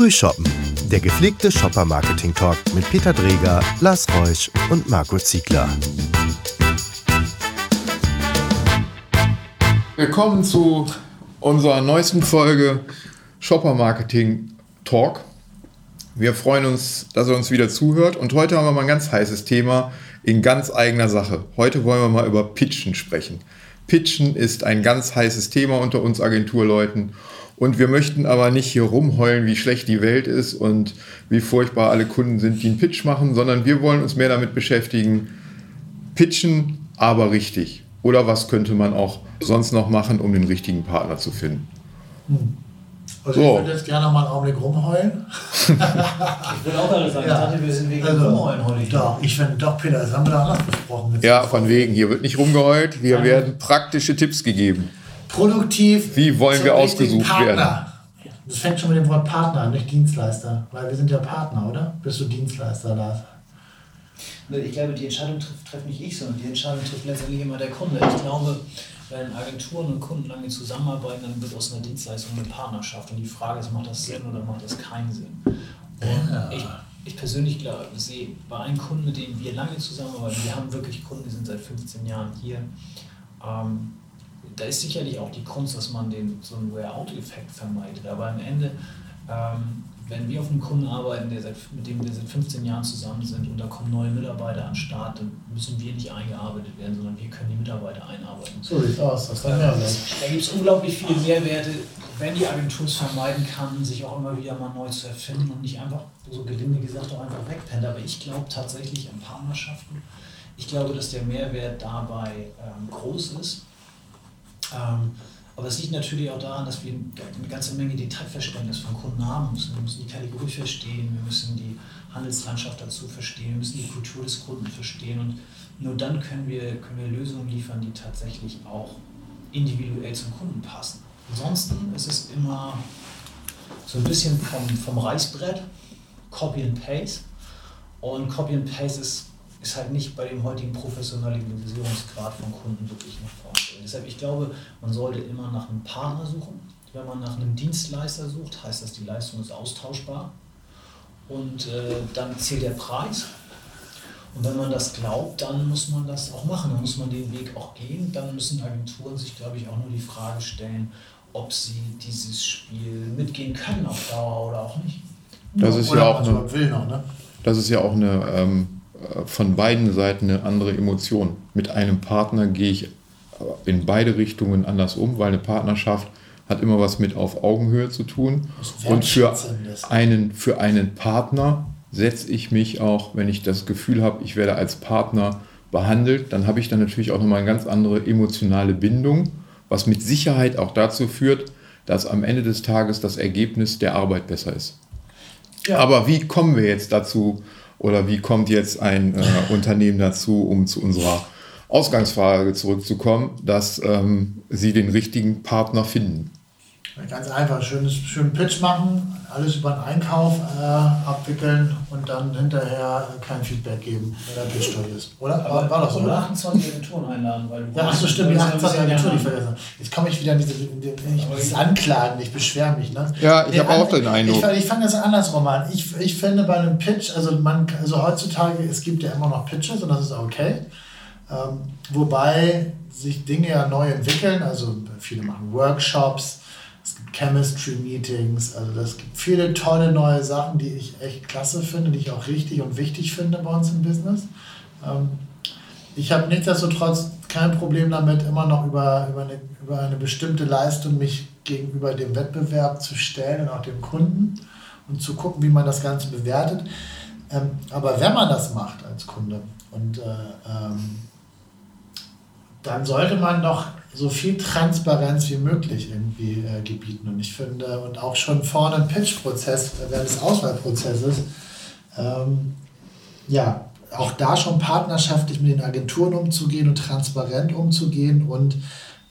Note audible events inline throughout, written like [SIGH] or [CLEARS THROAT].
Frühshoppen, der gepflegte Shopper-Marketing-Talk mit Peter Dreger, Lars Reusch und Marco Ziegler. Willkommen zu unserer neuesten Folge Shopper Marketing Talk. Wir freuen uns, dass ihr uns wieder zuhört und heute haben wir mal ein ganz heißes Thema in ganz eigener Sache. Heute wollen wir mal über Pitchen sprechen. Pitchen ist ein ganz heißes Thema unter uns Agenturleuten und wir möchten aber nicht hier rumheulen, wie schlecht die Welt ist und wie furchtbar alle Kunden sind, die einen Pitch machen, sondern wir wollen uns mehr damit beschäftigen, pitchen, aber richtig. Oder was könnte man auch sonst noch machen, um den richtigen Partner zu finden? Hm. Also so. ich würde jetzt gerne mal einen Augenblick rumheulen. [LAUGHS] ich würde auch gerade sagen, ja. ich dachte, wir sind wegen also, Rumheulen heute. Doch, ich finde, doch, Peter, das haben wir da anders besprochen. Ja, von wegen, hier wird nicht rumgeheult, hier werden praktische Tipps gegeben produktiv. Wie wollen wir ausgesucht Partner. werden? Das fängt schon mit dem Wort Partner an, nicht Dienstleister. Weil wir sind ja Partner, oder? Bist du Dienstleister, Lars? Ich glaube, die Entscheidung trifft, trifft nicht ich, sondern die Entscheidung trifft letztendlich immer der Kunde. Ich glaube, wenn Agenturen und Kunden lange zusammenarbeiten, dann wird aus einer Dienstleistung eine Partnerschaft. Und die Frage ist, macht das Sinn oder macht das keinen Sinn? Und ja. ich, ich persönlich glaube, sehe bei einem Kunden, mit dem wir lange zusammenarbeiten, wir haben wirklich Kunden, die sind seit 15 Jahren hier, ähm, da ist sicherlich auch die Kunst, dass man den, so einen Wear-out-Effekt vermeidet. Aber am Ende, ähm, wenn wir auf einem Kunden arbeiten, der seit, mit dem wir seit 15 Jahren zusammen sind und da kommen neue Mitarbeiter an den Start, dann müssen wir nicht eingearbeitet werden, sondern wir können die Mitarbeiter einarbeiten. So sieht aus, das kann ja sein. Da gibt es unglaublich viele Mehrwerte, wenn die Agentur es vermeiden kann, sich auch immer wieder mal neu zu erfinden und nicht einfach, so gelinde gesagt, auch einfach wegpennt. Aber ich glaube tatsächlich an Partnerschaften. Ich glaube, dass der Mehrwert dabei ähm, groß ist ähm, aber es liegt natürlich auch daran, dass wir eine ganze Menge Detailverständnis von Kunden haben müssen. Wir müssen die Kategorie verstehen, wir müssen die Handelslandschaft dazu verstehen, wir müssen die Kultur des Kunden verstehen und nur dann können wir, können wir Lösungen liefern, die tatsächlich auch individuell zum Kunden passen. Ansonsten ist es immer so ein bisschen vom, vom Reißbrett, Copy and Paste. Und Copy and Paste ist ist halt nicht bei dem heutigen Professionalisierungsgrad von Kunden wirklich noch vorstellen. Deshalb, ich glaube, man sollte immer nach einem Partner suchen. Wenn man nach einem Dienstleister sucht, heißt das, die Leistung ist austauschbar. Und äh, dann zählt der Preis. Und wenn man das glaubt, dann muss man das auch machen. Dann muss man den Weg auch gehen. Dann müssen Agenturen sich, glaube ich, auch nur die Frage stellen, ob sie dieses Spiel mitgehen können auf Dauer oder auch nicht. Das ist ja auch eine, ne? das ist ja auch eine ähm von beiden Seiten eine andere Emotion. Mit einem Partner gehe ich in beide Richtungen anders um, weil eine Partnerschaft hat immer was mit auf Augenhöhe zu tun. Und für einen, für einen Partner setze ich mich auch, wenn ich das Gefühl habe, ich werde als Partner behandelt, dann habe ich dann natürlich auch nochmal eine ganz andere emotionale Bindung, was mit Sicherheit auch dazu führt, dass am Ende des Tages das Ergebnis der Arbeit besser ist. Ja. Aber wie kommen wir jetzt dazu, oder wie kommt jetzt ein äh, Unternehmen dazu, um zu unserer Ausgangsfrage zurückzukommen, dass ähm, sie den richtigen Partner finden? Ganz einfach, schönes, schönen Pitch machen, alles über den Einkauf äh, abwickeln und dann hinterher kein Feedback geben, wenn der Pitch toll ist. Oder? Aber war, das so? Oder 28 Agenturen einladen, weil du. Ja, ach so, stimmt, die 28 Agenturen, die vergessen. Jetzt komme ich wieder in diese, in die, ich dieses Anklagen, ich beschwere mich. Ne? Ja, ich habe auch den Eindruck. Ich, ich fange das andersrum an. Ich, ich finde bei einem Pitch, also, man, also heutzutage, es gibt ja immer noch Pitches und das ist okay. Ähm, wobei sich Dinge ja neu entwickeln, also viele machen Workshops, es gibt Chemistry-Meetings, also es gibt viele tolle neue Sachen, die ich echt klasse finde, die ich auch richtig und wichtig finde bei uns im Business. Ähm, ich habe nichtsdestotrotz kein Problem damit, immer noch über, über, eine, über eine bestimmte Leistung mich gegenüber dem Wettbewerb zu stellen und auch dem Kunden und zu gucken, wie man das Ganze bewertet. Ähm, aber wenn man das macht als Kunde und äh, ähm, dann sollte man doch so viel Transparenz wie möglich irgendwie äh, gebieten. Und ich finde, und auch schon vorne im Pitch-Prozess, während des Auswahlprozesses, ähm, ja, auch da schon partnerschaftlich mit den Agenturen umzugehen und transparent umzugehen und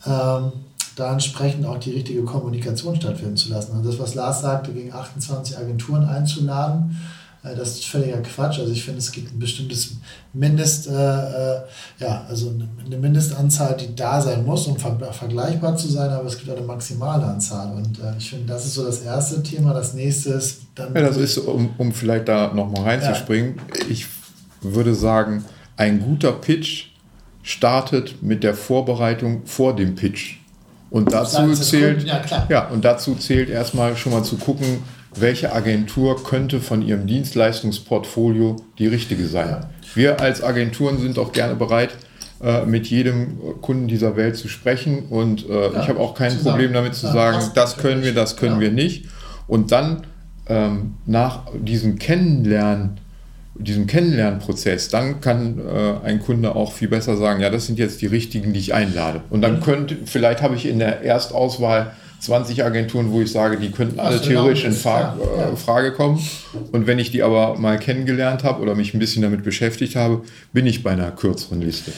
ähm, da entsprechend auch die richtige Kommunikation stattfinden zu lassen. Und das, was Lars sagte, gegen 28 Agenturen einzuladen, Äh, das ist völliger Quatsch. Also ich finde, es gibt ein bestimmtes Mindest, äh, äh, ja, also eine Mindestanzahl, die da sein muss, um ver vergleichbar zu sein, aber es gibt eine maximale Anzahl. Und äh, ich finde, das ist so das erste Thema. Das nächste ist dann. Ja, das ist, um, um vielleicht da nochmal reinzuspringen, ja. ich würde sagen, ein guter Pitch startet mit der Vorbereitung vor dem Pitch. Und dazu zählt, ja, ja, und dazu zählt erstmal schon mal zu gucken, welche Agentur könnte von ihrem Dienstleistungsportfolio die richtige sein. Ja. Wir als Agenturen sind auch gerne bereit, äh, mit jedem Kunden dieser Welt zu sprechen. Und äh, ja, ich habe auch kein zusammen. Problem damit zu sagen, das können wir, das können wir nicht. Und dann ähm, nach diesem Kennenlernen diesem Kennenlernprozess, dann kann äh, ein Kunde auch viel besser sagen, ja, das sind jetzt die richtigen, die ich einlade. Und dann könnte, vielleicht habe ich in der Erstauswahl 20 Agenturen, wo ich sage, die könnten alle theoretisch in Fra äh, Frage kommen. Und wenn ich die aber mal kennengelernt habe oder mich ein bisschen damit beschäftigt habe, bin ich bei einer kürzeren Liste.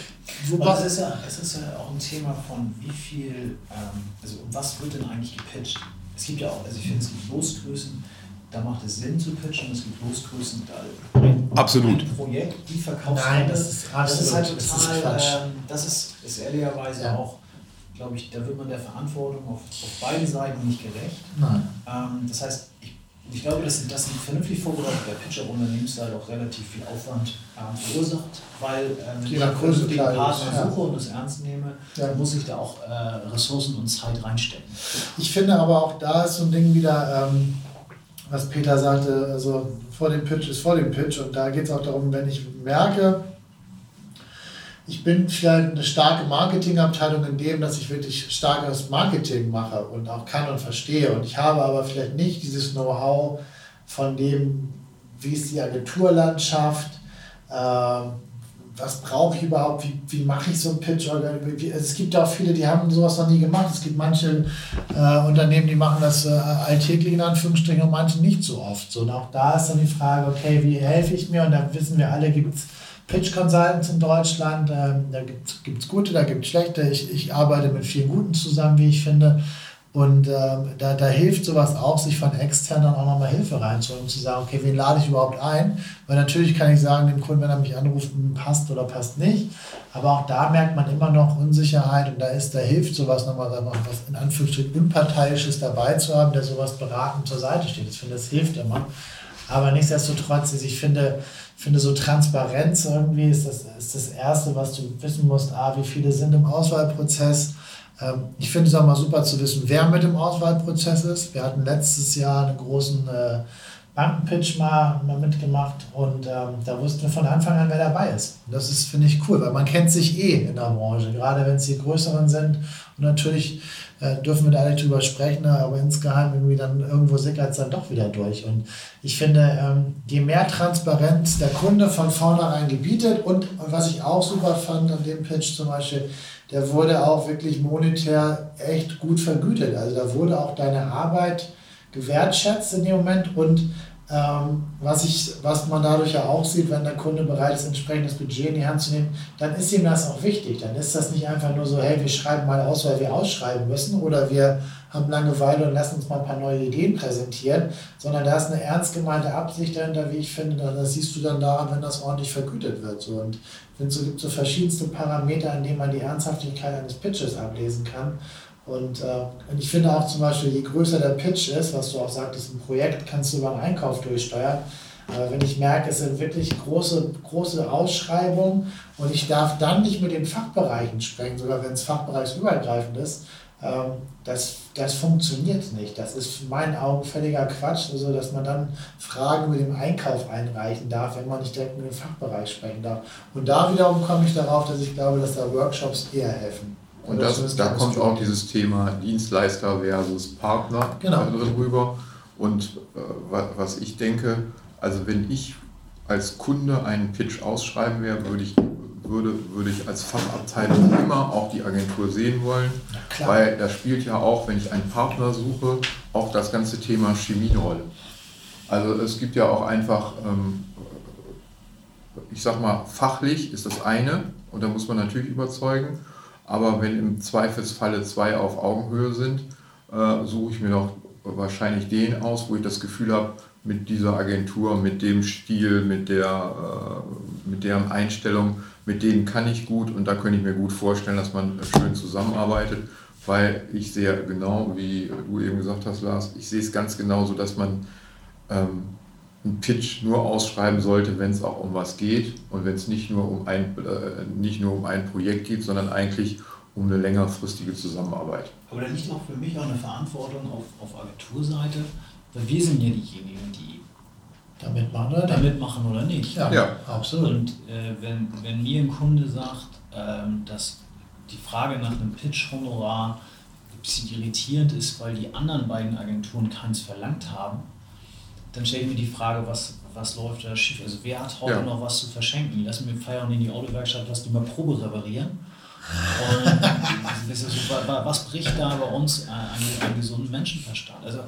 Wobei es ist ja, es ist ja auch ein Thema von wie viel, ähm, also was wird denn eigentlich gepitcht? Es gibt ja auch, also ich finde, es gibt Losgrößen da macht es Sinn zu pitchen. Es gibt Losgrößen, da ein, absolut. ein Projekt, die verkauft Nein, das ist, das ist halt total, das ist, ähm, das ist, ist ehrlicherweise ja. auch, glaube ich, da wird man der Verantwortung auf, auf beiden Seiten nicht gerecht. Nein. Ähm, das heißt, ich, ich glaube, dass, dass ein vernünftig vorbereiteter Pitcher Unternehmensseite auch relativ viel Aufwand ähm, verursacht, weil ähm, wenn ich einen vernünftigen Partner ja. suche und das ernst nehme, ja. muss ich da auch äh, Ressourcen und Zeit reinstecken. Ich finde aber auch da ist so ein Ding wieder, ähm, was Peter sagte, also vor dem Pitch ist vor dem Pitch. Und da geht es auch darum, wenn ich merke, ich bin vielleicht eine starke Marketingabteilung in dem, dass ich wirklich starkes Marketing mache und auch kann und verstehe. Und ich habe aber vielleicht nicht dieses Know-how von dem, wie ist die Agenturlandschaft, äh, was brauche ich überhaupt, wie, wie mache ich so einen Pitch? Es gibt ja auch viele, die haben sowas noch nie gemacht. Es gibt manche äh, Unternehmen, die machen das äh, alltäglich in Anführungsstrichen und manche nicht so oft. So, und auch da ist dann die Frage, okay, wie helfe ich mir? Und da wissen wir alle, gibt es Pitch Consultants in Deutschland, ähm, da gibt es gute, da gibt es schlechte. Ich, ich arbeite mit vielen guten zusammen, wie ich finde. Und äh, da, da hilft sowas auch, sich von extern dann auch nochmal Hilfe reinzuholen, um zu sagen, okay, wen lade ich überhaupt ein? Weil natürlich kann ich sagen, dem Kunden, wenn er mich anruft, hm, passt oder passt nicht. Aber auch da merkt man immer noch Unsicherheit und da ist, da hilft sowas nochmal, was in Anführungsstrichen Unparteiisches dabei zu haben, der sowas beratend zur Seite steht. Ich finde, das hilft immer. Aber nichtsdestotrotz, ich finde, finde so Transparenz irgendwie ist das, ist das Erste, was du wissen musst. A, wie viele sind im Auswahlprozess? Ähm, ich finde es auch mal super zu wissen, wer mit dem Auswahlprozess ist. Wir hatten letztes Jahr einen großen äh, Bankenpitch mal, mal mitgemacht und ähm, da wussten wir von Anfang an, wer dabei ist. Und das ist, finde ich, cool, weil man kennt sich eh in der Branche, gerade wenn es die größeren sind. Und natürlich äh, dürfen wir da nicht drüber sprechen, aber insgeheim irgendwie dann irgendwo sickert es dann doch wieder durch. Und ich finde, ähm, je mehr Transparenz der Kunde von vornherein gebietet und, was ich auch super fand an dem Pitch zum Beispiel, der wurde auch wirklich monetär echt gut vergütet. Also da wurde auch deine Arbeit gewertschätzt in dem Moment und ähm, was, ich, was man dadurch ja auch sieht, wenn der Kunde bereit ist, entsprechendes Budget in die Hand zu nehmen, dann ist ihm das auch wichtig. Dann ist das nicht einfach nur so, hey, wir schreiben mal aus, weil wir ausschreiben müssen oder wir haben Langeweile und lassen uns mal ein paar neue Ideen präsentieren, sondern da ist eine ernst gemeinte Absicht dahinter, wie ich finde. Das siehst du dann daran, wenn das ordentlich vergütet wird. So. Und es gibt so verschiedenste Parameter, an denen man die Ernsthaftigkeit eines Pitches ablesen kann. Und, äh, und ich finde auch zum Beispiel, je größer der Pitch ist, was du auch sagtest, ein Projekt kannst du über einen Einkauf durchsteuern. Aber wenn ich merke, es sind wirklich große, große Ausschreibungen und ich darf dann nicht mit den Fachbereichen sprechen, sogar wenn es fachbereichsübergreifend ist, ähm, das, das funktioniert nicht. Das ist in meinen Augen völliger Quatsch, also dass man dann Fragen mit dem Einkauf einreichen darf, wenn man nicht direkt mit dem Fachbereich sprechen darf. Und da wiederum komme ich darauf, dass ich glaube, dass da Workshops eher helfen. Und das, da kommt auch dieses Thema Dienstleister versus Partner genau. drin rüber. Und äh, was ich denke, also wenn ich als Kunde einen Pitch ausschreiben wäre, würde ich, würde, würde ich als Fachabteilung immer auch die Agentur sehen wollen. Weil da spielt ja auch, wenn ich einen Partner suche, auch das ganze Thema Chemie eine Rolle. Also es gibt ja auch einfach, ähm, ich sag mal, fachlich ist das eine und da muss man natürlich überzeugen. Aber wenn im Zweifelsfalle zwei auf Augenhöhe sind, äh, suche ich mir doch wahrscheinlich den aus, wo ich das Gefühl habe, mit dieser Agentur, mit dem Stil, mit, der, äh, mit deren Einstellung, mit denen kann ich gut und da könnte ich mir gut vorstellen, dass man schön zusammenarbeitet, weil ich sehe genau, wie du eben gesagt hast, Lars, ich sehe es ganz genauso, dass man ähm, einen Pitch nur ausschreiben sollte, wenn es auch um was geht und wenn es nicht nur um ein äh, nicht nur um ein Projekt geht, sondern eigentlich um eine längerfristige Zusammenarbeit. Aber da liegt auch für mich auch eine Verantwortung auf, auf Agenturseite, weil wir sind ja diejenigen, die damit machen oder, damit machen oder nicht. Ja, ja. absolut. Und äh, wenn, wenn mir ein Kunde sagt, ähm, dass die Frage nach einem Pitch-Honorar ein bisschen irritierend ist, weil die anderen beiden Agenturen keins verlangt haben, dann stelle ich mir die Frage, was, was läuft da schief? Also wer hat heute ja. noch was zu verschenken? Lassen wir feiern in die Autowerkstatt, lass die mal Probe reparieren. [LAUGHS] Und was bricht da bei uns an, an gesunden Menschenverstand? Also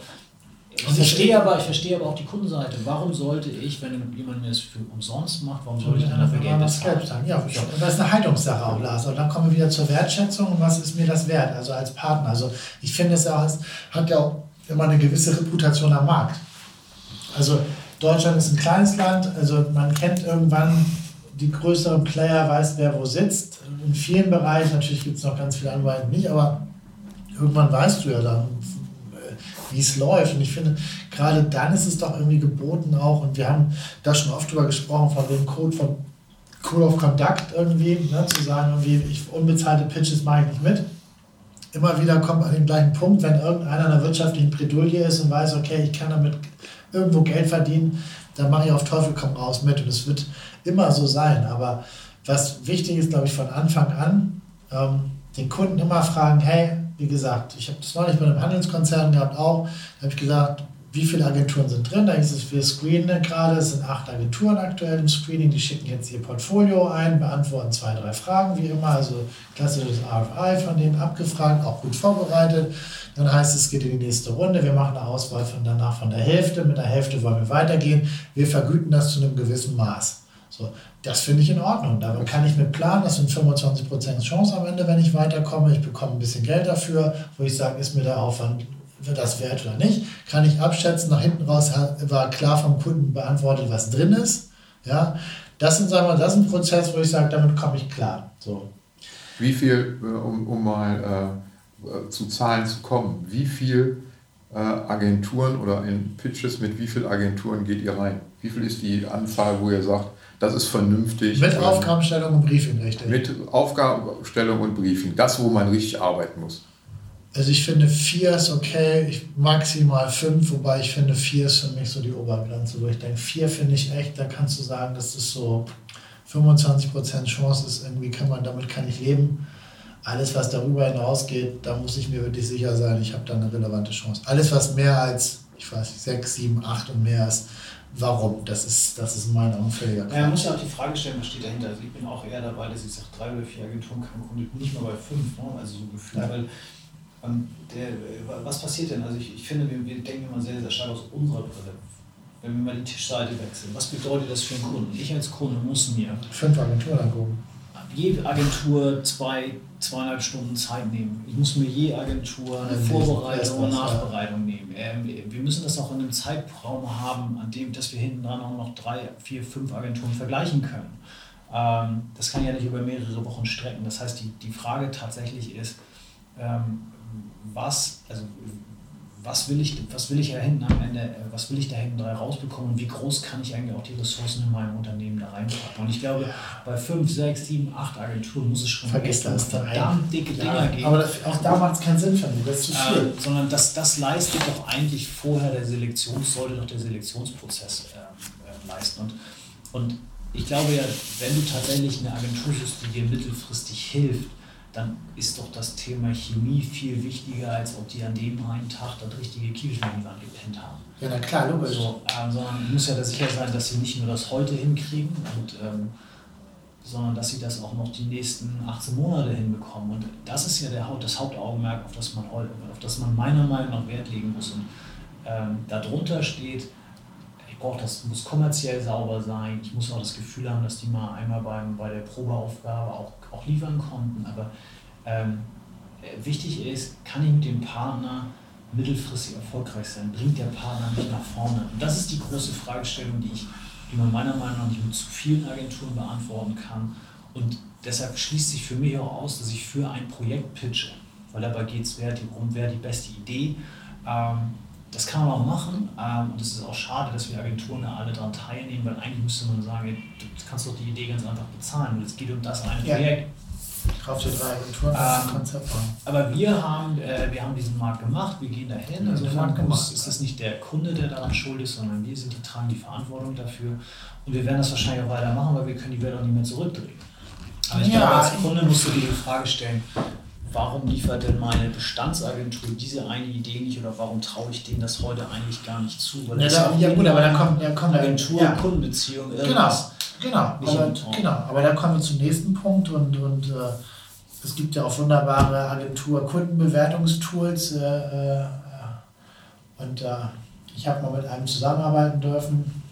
ich verstehe, aber, ich verstehe aber auch die Kundenseite. Warum sollte ich, wenn jemand mir das für umsonst macht, warum sollte ich dann dafür Geld bezahlen? Ja, ja, das ist eine Haltungssache auch, Lars. Und dann kommen wir wieder zur Wertschätzung und was ist mir das wert, also als Partner. Also ich finde, es hat ja auch immer eine gewisse Reputation am Markt. Also Deutschland ist ein kleines Land, also man kennt irgendwann die größeren Player, weiß wer wo sitzt. In vielen Bereichen, natürlich gibt es noch ganz viele andere nicht, aber irgendwann weißt du ja dann, wie es läuft. Und ich finde, gerade dann ist es doch irgendwie geboten auch, und wir haben da schon oft drüber gesprochen, von dem Code von Code of Conduct irgendwie, ne, zu sagen, irgendwie, ich unbezahlte Pitches mache ich nicht mit. Immer wieder kommt man an den gleichen Punkt, wenn irgendeiner in der wirtschaftlichen Bredouille ist und weiß, okay, ich kann damit irgendwo Geld verdienen, dann mache ich auf Teufel komm raus mit. Und es wird immer so sein. Aber was wichtig ist, glaube ich, von Anfang an, ähm, den Kunden immer fragen, hey, wie gesagt, ich habe das neulich bei einem Handelskonzern gehabt auch, da habe ich gesagt, wie viele Agenturen sind drin? Da hieß es, wir screenen gerade, es sind acht Agenturen aktuell im Screening, die schicken jetzt ihr Portfolio ein, beantworten zwei, drei Fragen, wie immer, also klassisches RFI von denen abgefragt, auch gut vorbereitet. Dann heißt es, es geht in die nächste Runde, wir machen eine Auswahl von danach von der Hälfte, mit der Hälfte wollen wir weitergehen, wir vergüten das zu einem gewissen Maß. So, das finde ich in Ordnung. Damit kann ich mit planen, das sind 25% Chance am Ende, wenn ich weiterkomme. Ich bekomme ein bisschen Geld dafür, wo ich sage, ist mir der Aufwand für das wert oder nicht. Kann ich abschätzen, nach hinten raus war klar vom Kunden beantwortet, was drin ist. Ja, das, sind, sagen wir, das ist ein Prozess, wo ich sage, damit komme ich klar. So. Wie viel, äh, um, um mal äh, zu Zahlen zu kommen, wie viel äh, Agenturen oder in Pitches mit wie vielen Agenturen geht ihr rein? Wie viel ist die Anzahl, wo ihr sagt, das ist vernünftig. Mit Aufgabenstellung und Briefing, richtig? Mit Aufgabenstellung und Briefing. Das, wo man richtig arbeiten muss. Also ich finde vier ist okay, ich maximal fünf, wobei ich finde vier ist für mich so die Obergrenze, wo ich denke, vier finde ich echt, da kannst du sagen, das ist so 25% Chance ist, irgendwie kann man, damit kann ich leben. Alles, was darüber hinausgeht, da muss ich mir wirklich sicher sein, ich habe da eine relevante Chance. Alles, was mehr als, ich weiß nicht, sechs, sieben, acht und mehr ist, warum. Das ist, das ist mein unfähiger ja, Man muss ja auch die Frage stellen, was steht dahinter. Also ich bin auch eher dabei, dass ich sage, drei oder vier Agenturen kann Kunde nicht mal bei fünf, ne? also so gefühlt, ja. weil der, was passiert denn? Also ich, ich finde, wir, wir denken immer sehr, sehr stark aus unserer Brille. Wenn wir mal die Tischseite wechseln, was bedeutet das für einen Kunden? Ich als Kunde muss mir fünf Agenturen angucken. Jede Agentur zwei, zweieinhalb Stunden Zeit nehmen. Ich muss mir je Agentur eine Vorbereitung und Nachbereitung nehmen. Ähm, wir müssen das auch in einem Zeitraum haben, an dem, dass wir hinten dran auch noch drei, vier, fünf Agenturen vergleichen können. Ähm, das kann ja nicht über mehrere Wochen strecken. Das heißt, die, die Frage tatsächlich ist, ähm, was, also was will ich, was will ich da hinten am Ende, äh, was will ich da hinten drei rausbekommen und wie groß kann ich eigentlich auch die Ressourcen in meinem Unternehmen da reinpacken. Und ich glaube, bei fünf, sechs, sieben, acht Agenturen muss es schon Vergiss das verdammt dicke Dinger geben. Aber das, auch da macht es keinen Sinn für mich, das ist zu viel. Äh, sondern das, das leistet doch eigentlich vorher der Selektions, sollte doch der Selektionsprozess äh, äh, leisten. Und, und ich glaube ja, wenn du tatsächlich eine Agentur suchst, die dir mittelfristig hilft, dann ist doch das Thema Chemie viel wichtiger, als ob die an dem einen Tag das richtige Wand gepennt haben. Ja, na klar, logisch. So, äh, sondern muss ja da sicher sein, dass sie nicht nur das heute hinkriegen, und, ähm, sondern dass sie das auch noch die nächsten 18 Monate hinbekommen. Und das ist ja der, das Hauptaugenmerk, auf das man, auf das man meiner Meinung nach Wert legen muss. Und ähm, darunter steht, brauche das, muss kommerziell sauber sein. Ich muss auch das Gefühl haben, dass die mal einmal beim, bei der Probeaufgabe auch auch liefern konnten. Aber ähm, wichtig ist, kann ich mit dem Partner mittelfristig erfolgreich sein? Bringt der Partner mich nach vorne? Und das ist die große Fragestellung, die, ich, die man meiner Meinung nach nicht mit zu vielen Agenturen beantworten kann. Und deshalb schließt sich für mich auch aus, dass ich für ein Projekt pitche. Weil dabei geht es darum, wer die beste Idee. Ähm, das kann man auch machen ähm, und es ist auch schade, dass wir Agenturen alle daran teilnehmen, weil eigentlich müsste man sagen, du kannst doch die Idee ganz einfach bezahlen und es geht um das eine ja. Projekt. Kauf dir drei Agenturen, das ähm, Konzept Aber wir haben, äh, wir haben diesen Markt gemacht, wir gehen dahin. Also ist, ist es nicht der Kunde, der daran schuld ist, sondern wir sind die tragen die Verantwortung dafür. Und wir werden das wahrscheinlich auch weitermachen, weil wir können die Welt auch nicht mehr zurückdrehen. Aber ich ja, glaube, als Kunde musst du dir die Frage stellen, warum liefert denn meine Bestandsagentur diese eine Idee nicht oder warum traue ich denen das heute eigentlich gar nicht zu? Weil ja, da, ja gut, aber dann kommt, dann kommt Agentur, ja. Kundenbeziehung, Genau, genau. Aber, genau. aber da kommen wir zum nächsten Punkt und, und äh, es gibt ja auch wunderbare Agentur-Kundenbewertungstools äh, äh, und äh, ich habe mal mit einem zusammenarbeiten dürfen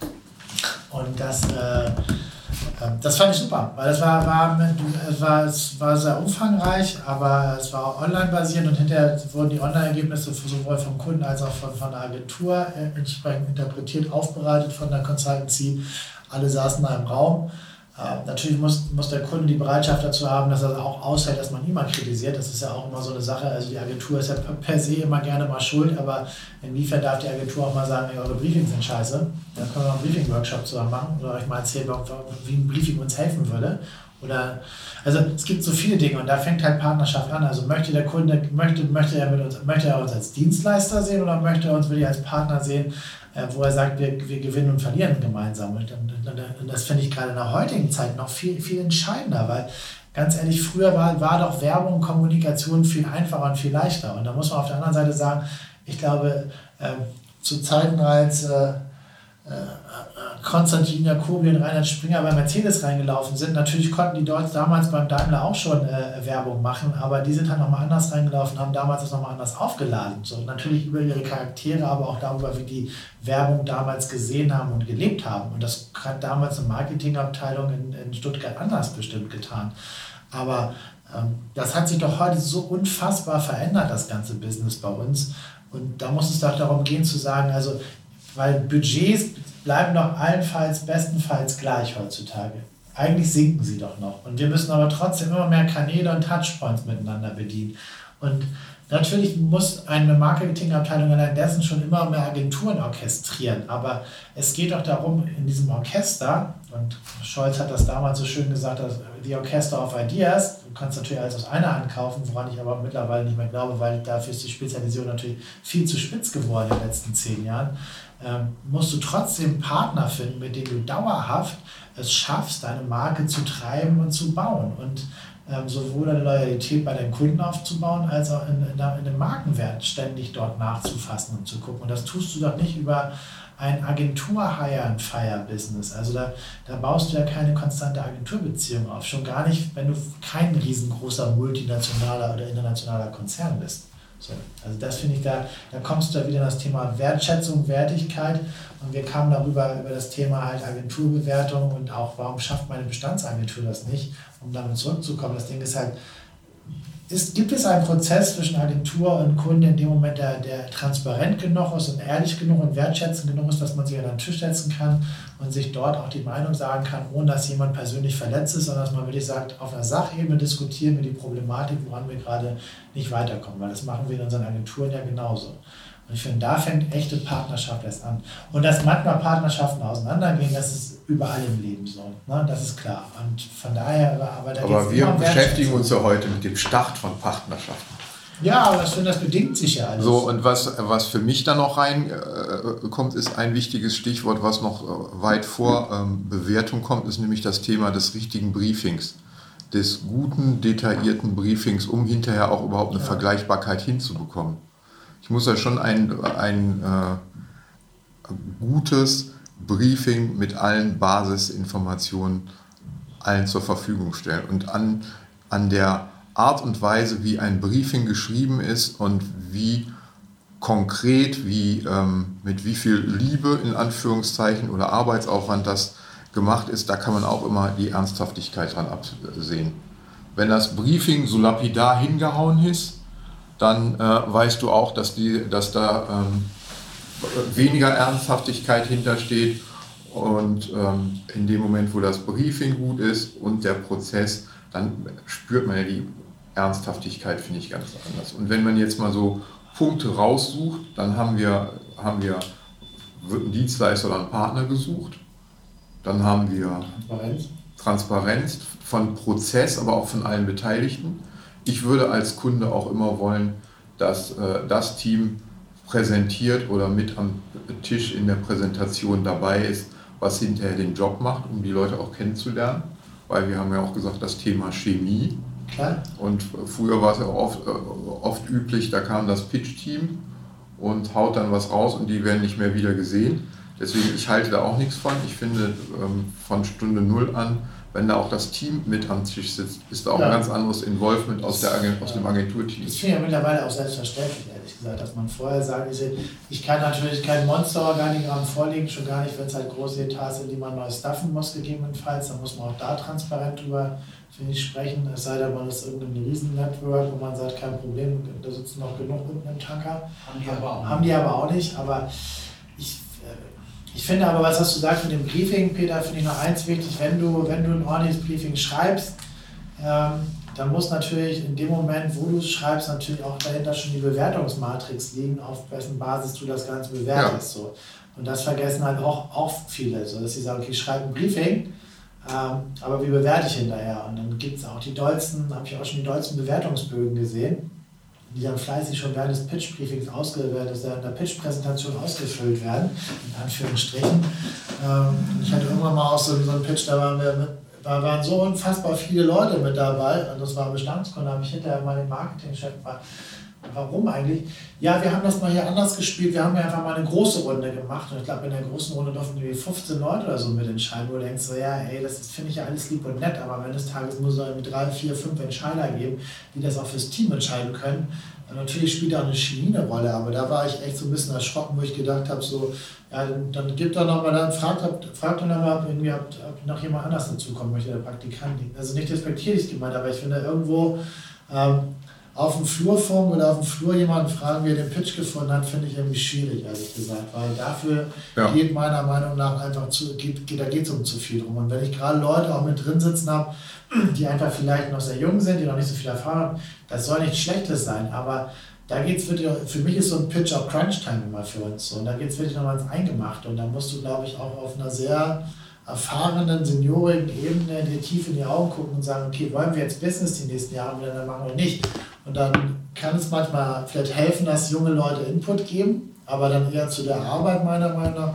und das äh, das fand ich super, weil es war, war, es war, es war sehr umfangreich, aber es war online basierend und hinterher wurden die Online-Ergebnisse sowohl vom Kunden als auch von, von der Agentur äh, entsprechend interpretiert, aufbereitet von der Consultancy. Alle saßen da im Raum äh, natürlich muss, muss der Kunde die Bereitschaft dazu haben, dass er auch aushält, dass man mal kritisiert. Das ist ja auch immer so eine Sache. Also die Agentur ist ja per se immer gerne mal schuld, aber inwiefern darf die Agentur auch mal sagen, ey, eure Briefings sind scheiße? Dann können wir einen Briefing-Workshop zusammen machen oder euch mal erzählen, wie ein Briefing uns helfen würde. Oder also es gibt so viele Dinge und da fängt halt Partnerschaft an. Also möchte der Kunde, möchte, möchte er mit uns, möchte er uns als Dienstleister sehen oder möchte er uns wirklich als Partner sehen, äh, wo er sagt, wir, wir gewinnen und verlieren gemeinsam. Und, und, und das finde ich gerade in der heutigen Zeit noch viel, viel entscheidender, weil ganz ehrlich, früher war, war doch Werbung und Kommunikation viel einfacher und viel leichter. Und da muss man auf der anderen Seite sagen, ich glaube, äh, zu Zeiten als äh, Konstantin Jacobi und Reinhard Springer bei Mercedes reingelaufen sind. Natürlich konnten die dort damals beim Daimler auch schon äh, Werbung machen, aber die sind halt nochmal anders reingelaufen, haben damals das nochmal anders aufgeladen. So, natürlich über ihre Charaktere, aber auch darüber, wie die Werbung damals gesehen haben und gelebt haben. Und das hat damals eine Marketingabteilung in, in Stuttgart anders bestimmt getan. Aber ähm, das hat sich doch heute so unfassbar verändert, das ganze Business bei uns. Und da muss es doch darum gehen zu sagen, also weil Budgets bleiben doch allenfalls bestenfalls gleich heutzutage. Eigentlich sinken sie doch noch. Und wir müssen aber trotzdem immer mehr Kanäle und Touchpoints miteinander bedienen. Und natürlich muss eine Marketingabteilung allein dessen schon immer mehr Agenturen orchestrieren. Aber es geht doch darum, in diesem Orchester, und Scholz hat das damals so schön gesagt, dass The Orchester of Ideas, du kannst natürlich alles aus einer Hand kaufen, woran ich aber mittlerweile nicht mehr glaube, weil dafür ist die Spezialisierung natürlich viel zu spitz geworden in den letzten zehn Jahren musst du trotzdem Partner finden, mit denen du dauerhaft es schaffst, deine Marke zu treiben und zu bauen. Und ähm, sowohl eine Loyalität bei deinen Kunden aufzubauen, als auch in, in, in dem Markenwert ständig dort nachzufassen und zu gucken. Und das tust du doch nicht über ein Agentur-Hire-and-Fire-Business. Also da, da baust du ja keine konstante Agenturbeziehung auf. Schon gar nicht, wenn du kein riesengroßer multinationaler oder internationaler Konzern bist. So, also das finde ich, da, da kommst du da wieder in das Thema Wertschätzung, Wertigkeit und wir kamen darüber über das Thema halt Agenturbewertung und auch, warum schafft meine Bestandsagentur das nicht, um damit zurückzukommen. Das Ding ist halt, ist, gibt es einen Prozess zwischen Agentur und Kunde in dem Moment, der, der transparent genug ist und ehrlich genug und wertschätzend genug ist, dass man sich an den Tisch setzen kann und sich dort auch die Meinung sagen kann, ohne dass jemand persönlich verletzt ist, sondern dass man wirklich sagt, auf einer Sachebene diskutieren wir die Problematik, woran wir gerade nicht weiterkommen, weil das machen wir in unseren Agenturen ja genauso. Und ich finde, da fängt echte Partnerschaft erst an. Und dass manchmal Partnerschaften auseinandergehen, das ist überall im Leben so. Ne? Das ist klar. Und von daher, aber, da aber wir beschäftigen uns ja heute mit dem Start von Partnerschaften. Ja, aber ich finde, das bedingt sich ja alles. So, und was, was für mich da noch reinkommt, äh, ist ein wichtiges Stichwort, was noch äh, weit vor ähm, Bewertung kommt, ist nämlich das Thema des richtigen Briefings. Des guten, detaillierten Briefings, um hinterher auch überhaupt eine ja. Vergleichbarkeit hinzubekommen ich muss ja schon ein, ein äh, gutes Briefing mit allen Basisinformationen allen zur Verfügung stellen. Und an, an der Art und Weise, wie ein Briefing geschrieben ist und wie konkret, wie, ähm, mit wie viel Liebe in Anführungszeichen oder Arbeitsaufwand das gemacht ist, da kann man auch immer die Ernsthaftigkeit dran absehen. Wenn das Briefing so lapidar hingehauen ist, dann äh, weißt du auch, dass, die, dass da ähm, weniger Ernsthaftigkeit hintersteht. Und ähm, in dem Moment, wo das Briefing gut ist und der Prozess, dann spürt man ja die Ernsthaftigkeit, finde ich ganz anders. Und wenn man jetzt mal so Punkte raussucht, dann haben wir, haben wir einen Dienstleister oder einen Partner gesucht. Dann haben wir Transparenz. Transparenz von Prozess, aber auch von allen Beteiligten. Ich würde als Kunde auch immer wollen, dass äh, das Team präsentiert oder mit am Tisch in der Präsentation dabei ist, was hinterher den Job macht, um die Leute auch kennenzulernen. Weil wir haben ja auch gesagt, das Thema Chemie. Klar. Und früher war es ja oft, äh, oft üblich, da kam das Pitch-Team und haut dann was raus und die werden nicht mehr wieder gesehen. Deswegen, ich halte da auch nichts von. Ich finde, ähm, von Stunde Null an wenn da auch das Team mit am Tisch sitzt, ist da auch ja. ein ganz anderes Involvement aus, der, aus dem Agenturteam. Das finde ich ja mittlerweile auch selbstverständlich, ehrlich gesagt, dass man vorher sagt, ich kann natürlich kein Monsterorganigramm vorlegen, schon gar nicht, wenn es halt große Etats sind, die man neu staffen muss, gegebenenfalls. Da muss man auch da transparent drüber, finde ich, sprechen. Es sei denn, man ist irgendein Riesen-Network, wo man sagt, kein Problem, da sitzen noch genug unten im Tanker. Haben die aber auch, Haben die aber auch nicht. Aber ich finde aber, was hast du gesagt mit dem Briefing, Peter, finde ich noch eins wichtig, wenn du, wenn du ein ordentliches Briefing schreibst, ähm, dann muss natürlich in dem Moment, wo du es schreibst, natürlich auch dahinter schon die Bewertungsmatrix liegen, auf wessen Basis du das Ganze bewertest. Ja. So. Und das vergessen halt auch, auch viele, so dass sie sagen, okay, ich schreibe ein Briefing, ähm, aber wie bewerte ich hinterher? Und dann gibt es auch die dollsten, habe ich auch schon die dollsten Bewertungsbögen gesehen die dann fleißig schon während des Pitch-Briefings dass der Pitch-Präsentation ausgefüllt werden, in Anführungsstrichen. Ähm, ich hatte irgendwann mal auch so, so einen Pitch, da waren mit, da waren so unfassbar viele Leute mit dabei, und das war Bestandskunde, da habe ich hinterher mal den Marketingchef gefragt, Warum eigentlich? Ja, wir haben das mal hier anders gespielt. Wir haben ja einfach mal eine große Runde gemacht. Und ich glaube, in der großen Runde durften irgendwie 15 Leute oder so mit entscheiden. Wo du denkst, so, ja, hey, das finde ich ja alles lieb und nett. Aber am Ende des Tages muss es irgendwie drei, vier, fünf Entscheider geben, die das auch fürs Team entscheiden können. Und natürlich spielt da eine Chemie eine Rolle. Aber da war ich echt so ein bisschen erschrocken, wo ich gedacht habe, so, ja, dann, gibt doch nochmal, dann fragt, fragt doch nochmal, ob, ob, ob noch jemand anders dazukommen möchte, der Praktikant. Also nicht respektierlich gemeint, aber ich finde irgendwo, ähm, auf dem Flurfunk oder auf dem Flur jemanden fragen, wie er den Pitch gefunden hat, finde ich irgendwie schwierig, ehrlich gesagt. Weil dafür ja. geht meiner Meinung nach einfach zu, geht, geht, da geht es um zu viel drum. Und wenn ich gerade Leute auch mit drin sitzen habe, [CLEARS THROAT] die einfach vielleicht noch sehr jung sind, die noch nicht so viel Erfahrung haben, das soll nichts Schlechtes sein. Aber da geht es wirklich, für mich ist so ein Pitch auch Crunch-Time immer für uns. So. Und da geht es wirklich nochmal ins Eingemachte. Und da musst du, glaube ich, auch auf einer sehr erfahrenen, seniorigen Ebene dir tief in die Augen gucken und sagen, okay, wollen wir jetzt Business die nächsten Jahre wieder machen oder nicht? Und dann kann es manchmal vielleicht helfen, dass junge Leute Input geben, aber dann eher zu der Arbeit meiner Meinung nach,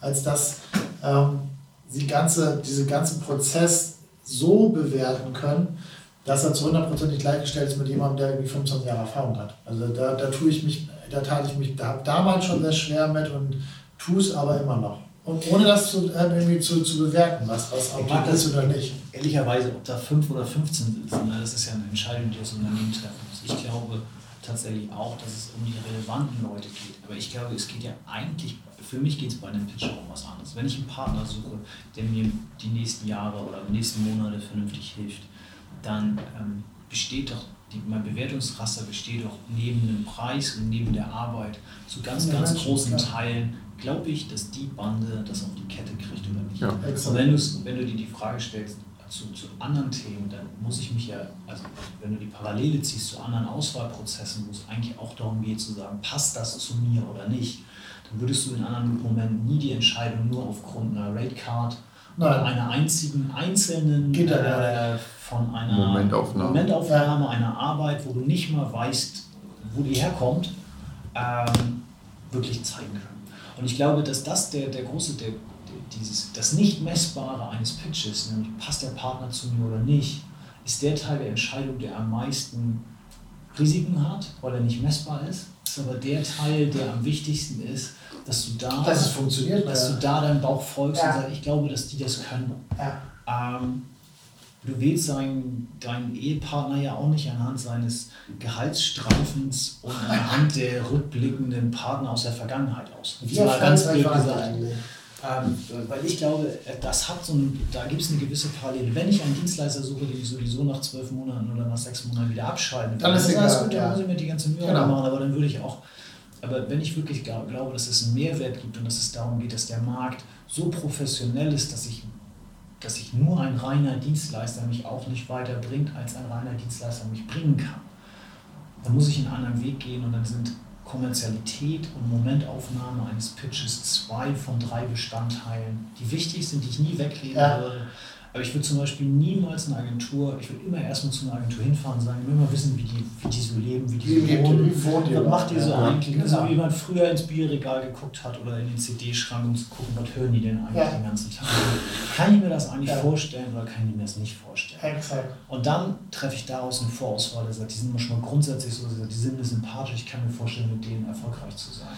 als dass ähm, sie ganze, diesen ganzen Prozess so bewerten können, dass er zu 100% nicht gleichgestellt ist mit jemandem, der irgendwie 25 Jahre Erfahrung hat. Also da, da tue ich mich, da tat ich mich da, damals schon sehr schwer mit und tue es aber immer noch. Und ohne das zu, äh, irgendwie zu, zu bewerten, was, was auch gut ist oder nicht. Ehrlicherweise, ob da 5 oder 15 sind, das ist ja eine Entscheidung, die das Unternehmen treffen. Ich glaube tatsächlich auch, dass es um die relevanten Leute geht. Aber ich glaube, es geht ja eigentlich, für mich geht es bei einem Pitch auch um was anderes. Wenn ich einen Partner suche, der mir die nächsten Jahre oder die nächsten Monate vernünftig hilft, dann ähm, besteht doch die, mein Bewertungsraster besteht doch neben dem Preis und neben der Arbeit zu ganz, ganz großen Teilen glaube ich, dass die Bande das auf die Kette kriegt oder nicht. Ja. Und wenn, wenn du dir die Frage stellst, zu, zu anderen Themen, dann muss ich mich ja, also wenn du die Parallele ziehst zu anderen Auswahlprozessen, wo es eigentlich auch darum geht zu sagen, passt das zu mir oder nicht, dann würdest du in anderen Momenten nie die Entscheidung nur aufgrund einer Rate Card Nein. oder einer einzigen einzelnen äh, von einer Momentaufnahme. Momentaufnahme, einer Arbeit, wo du nicht mal weißt, wo die herkommt, ähm, wirklich zeigen können. Und ich glaube, dass das der, der große, der, dieses, das Nicht-Messbare eines Pitches, nämlich passt der Partner zu mir oder nicht, ist der Teil der Entscheidung, der am meisten Risiken hat, weil er nicht messbar ist. Ist aber der Teil, der am wichtigsten ist, dass du da, dass funktioniert, dass ja. du da deinem Bauch folgst ja. und sagst, ich glaube, dass die das können. Ja. Ähm, Du wählst seinen, deinen Ehepartner ja auch nicht anhand seines Gehaltsstreifens und anhand der rückblickenden Partner aus der Vergangenheit aus. Wie erfolgreich ganz blöd gesagt. Eigentlich? Ähm, weil ich glaube, das hat so ein, da gibt es eine gewisse Parallele. Wenn ich einen Dienstleister suche, den ich sowieso nach zwölf Monaten oder nach sechs Monaten wieder abschalte, dann ist alles gut, dann muss ich mir die ganze Mühe genau. machen, aber dann würde ich auch, aber wenn ich wirklich glaube, dass es einen Mehrwert gibt und dass es darum geht, dass der Markt so professionell ist, dass ich, dass ich nur ein reiner Dienstleister mich auch nicht weiterbringt, als ein reiner Dienstleister mich bringen kann, dann muss ich einen anderen Weg gehen und dann sind Kommerzialität und Momentaufnahme eines Pitches zwei von drei Bestandteilen, die wichtig sind, die ich nie wegreden ja. würde. Aber ich würde zum Beispiel niemals eine Agentur, ich würde immer erstmal zu einer Agentur hinfahren und sagen, ich will mal wissen, wie die, wie die so leben, wie die wie, so wohnen. Wie, wie was macht die so ja, eigentlich? Genau. So wie man früher ins Bierregal geguckt hat oder in den CD-Schrank, um zu gucken, was hören die denn eigentlich ja. den ganzen Tag. Kann ich mir das eigentlich vorstellen oder kann ich mir das nicht vorstellen? Exakt. Und dann treffe ich daraus eine Vorauswahl, der sagt, die sind schon mal grundsätzlich so, die sind mir sympathisch, ich kann mir vorstellen, mit denen erfolgreich zu sein.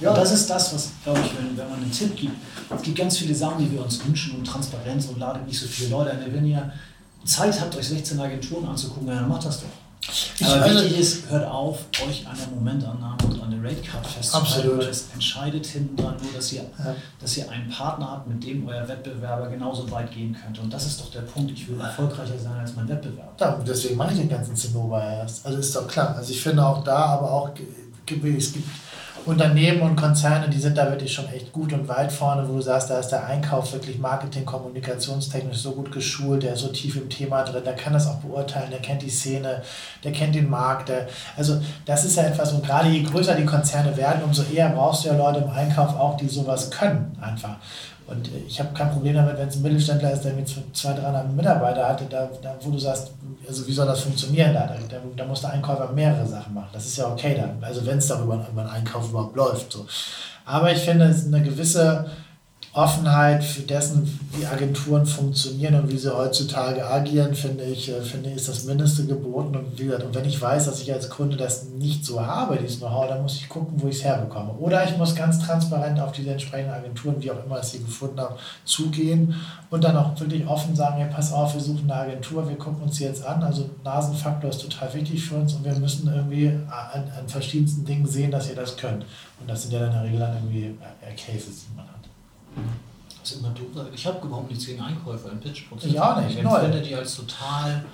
Ja. Und das ist das, was, glaube ich, wenn, wenn man einen Tipp gibt. Es gibt ganz viele Sachen, die wir uns wünschen und Transparenz und ladet nicht so viele Leute ein. Wenn ihr Zeit habt, euch 16 Agenturen anzugucken, dann macht das doch. Ich Aber wichtig ist, hört auf, euch an der Momentannahme und an der Ratecard festzuhalten, Absolut. weil es entscheidet hinten dran nur, dass ihr, ja. dass ihr einen Partner habt, mit dem euer Wettbewerber genauso weit gehen könnte. Und das ist doch der Punkt, ich will erfolgreicher sein als mein Wettbewerber. Ja, deswegen mache ich den ganzen Zinnober erst. Also ist doch klar. Also ich finde auch da, aber auch, es gibt Unternehmen und Konzerne, die sind da wirklich schon echt gut und weit vorne, wo du sagst, da ist der Einkauf wirklich Marketing, kommunikationstechnisch so gut geschult, der ist so tief im Thema drin, der kann das auch beurteilen, der kennt die Szene, der kennt den Markt. Der, also das ist ja etwas, und gerade je größer die Konzerne werden, umso eher brauchst du ja Leute im Einkauf auch, die sowas können einfach. Und ich habe kein Problem damit, wenn es ein Mittelständler ist, der mit 200, 300 Mitarbeiter hat, da, da, wo du sagst, also wie soll das funktionieren da? Da, da muss der Einkäufer mehrere Sachen machen. Das ist ja okay dann, also wenn es darüber über einen Einkauf überhaupt läuft. So. Aber ich finde, es ist eine gewisse Offenheit für dessen, wie Agenturen funktionieren und wie sie heutzutage agieren, finde ich, äh, finde ich, ist das Mindeste geboten. Und, wie gesagt, und wenn ich weiß, dass ich als Kunde das nicht so habe, dieses Know-how, dann muss ich gucken, wo ich es herbekomme. Oder ich muss ganz transparent auf diese entsprechenden Agenturen, wie auch immer ich sie gefunden habe, zugehen und dann auch wirklich offen sagen, ja, pass auf, wir suchen eine Agentur, wir gucken uns die jetzt an. Also Nasenfaktor ist total wichtig für uns und wir müssen irgendwie an, an verschiedensten Dingen sehen, dass ihr das könnt. Und das sind ja dann in der Regel dann irgendwie äh, Cases, die man hat. Das ist immer doof. Ich habe überhaupt nichts gegen Einkäufer im Pitch-Prozess. Ja, nicht. Ich empfinde die als total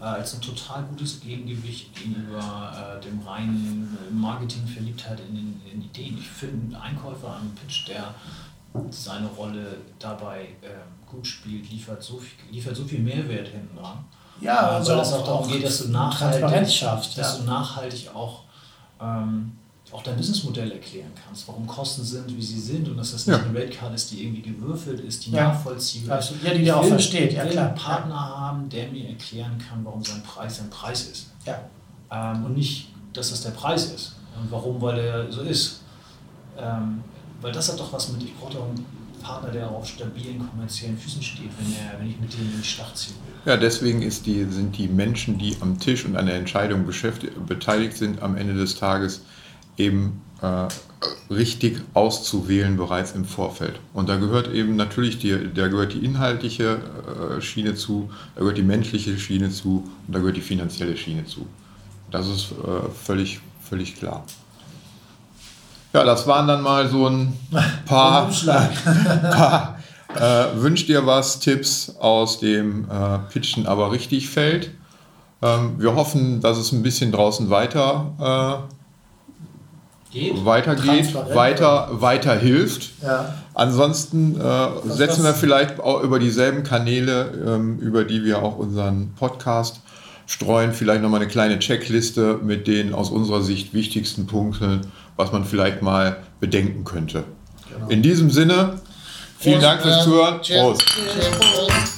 äh, als ein total gutes Gegengewicht gegenüber äh, dem reinen Marketing-Verliebtheit in, in, in, Ideen. Ich finde, ein Einkäufer am Pitch, der seine Rolle dabei äh, gut spielt, liefert so viel, liefert so viel Mehrwert hinten dran. Ja, also weil es auch darum geht, dass du nachhaltig, dass ja. du nachhaltig auch ähm, auch dein Businessmodell erklären kannst, warum Kosten sind, wie sie sind und dass das nicht ja. eine Ratecard ist, die irgendwie gewürfelt ist, die ja. nachvollziehbar ist. Ja, die dir auch versteht. Ja, klar. einen Partner ja. haben, der mir erklären kann, warum sein Preis ein Preis ist. Ja. Ähm, und nicht, dass das der Preis ist. Und warum, weil er so ist. Ähm, weil das hat doch was mit, ich brauche doch einen Partner, der auf stabilen kommerziellen Füßen steht, wenn, er, wenn ich mit dem in die Schlacht ziehen will. Ja, deswegen ist die, sind die Menschen, die am Tisch und an der Entscheidung beteiligt sind, am Ende des Tages eben äh, richtig auszuwählen bereits im Vorfeld. Und da gehört eben natürlich die, da gehört die inhaltliche äh, Schiene zu, da gehört die menschliche Schiene zu und da gehört die finanzielle Schiene zu. Das ist äh, völlig, völlig klar. Ja, das waren dann mal so ein [LAUGHS] paar, [LAUGHS] paar äh, Wünsch dir was, Tipps aus dem äh, Pitchen aber richtig fällt. Ähm, wir hoffen, dass es ein bisschen draußen weiter äh, Geht. weitergeht, weiter, weiter hilft. Ja. Ansonsten äh, setzen wir vielleicht auch über dieselben Kanäle, ähm, über die wir auch unseren Podcast streuen, vielleicht nochmal eine kleine Checkliste mit den aus unserer Sicht wichtigsten Punkten, was man vielleicht mal bedenken könnte. Genau. In diesem Sinne, vielen Prost, Dank fürs Zuhören. Prost. Prost.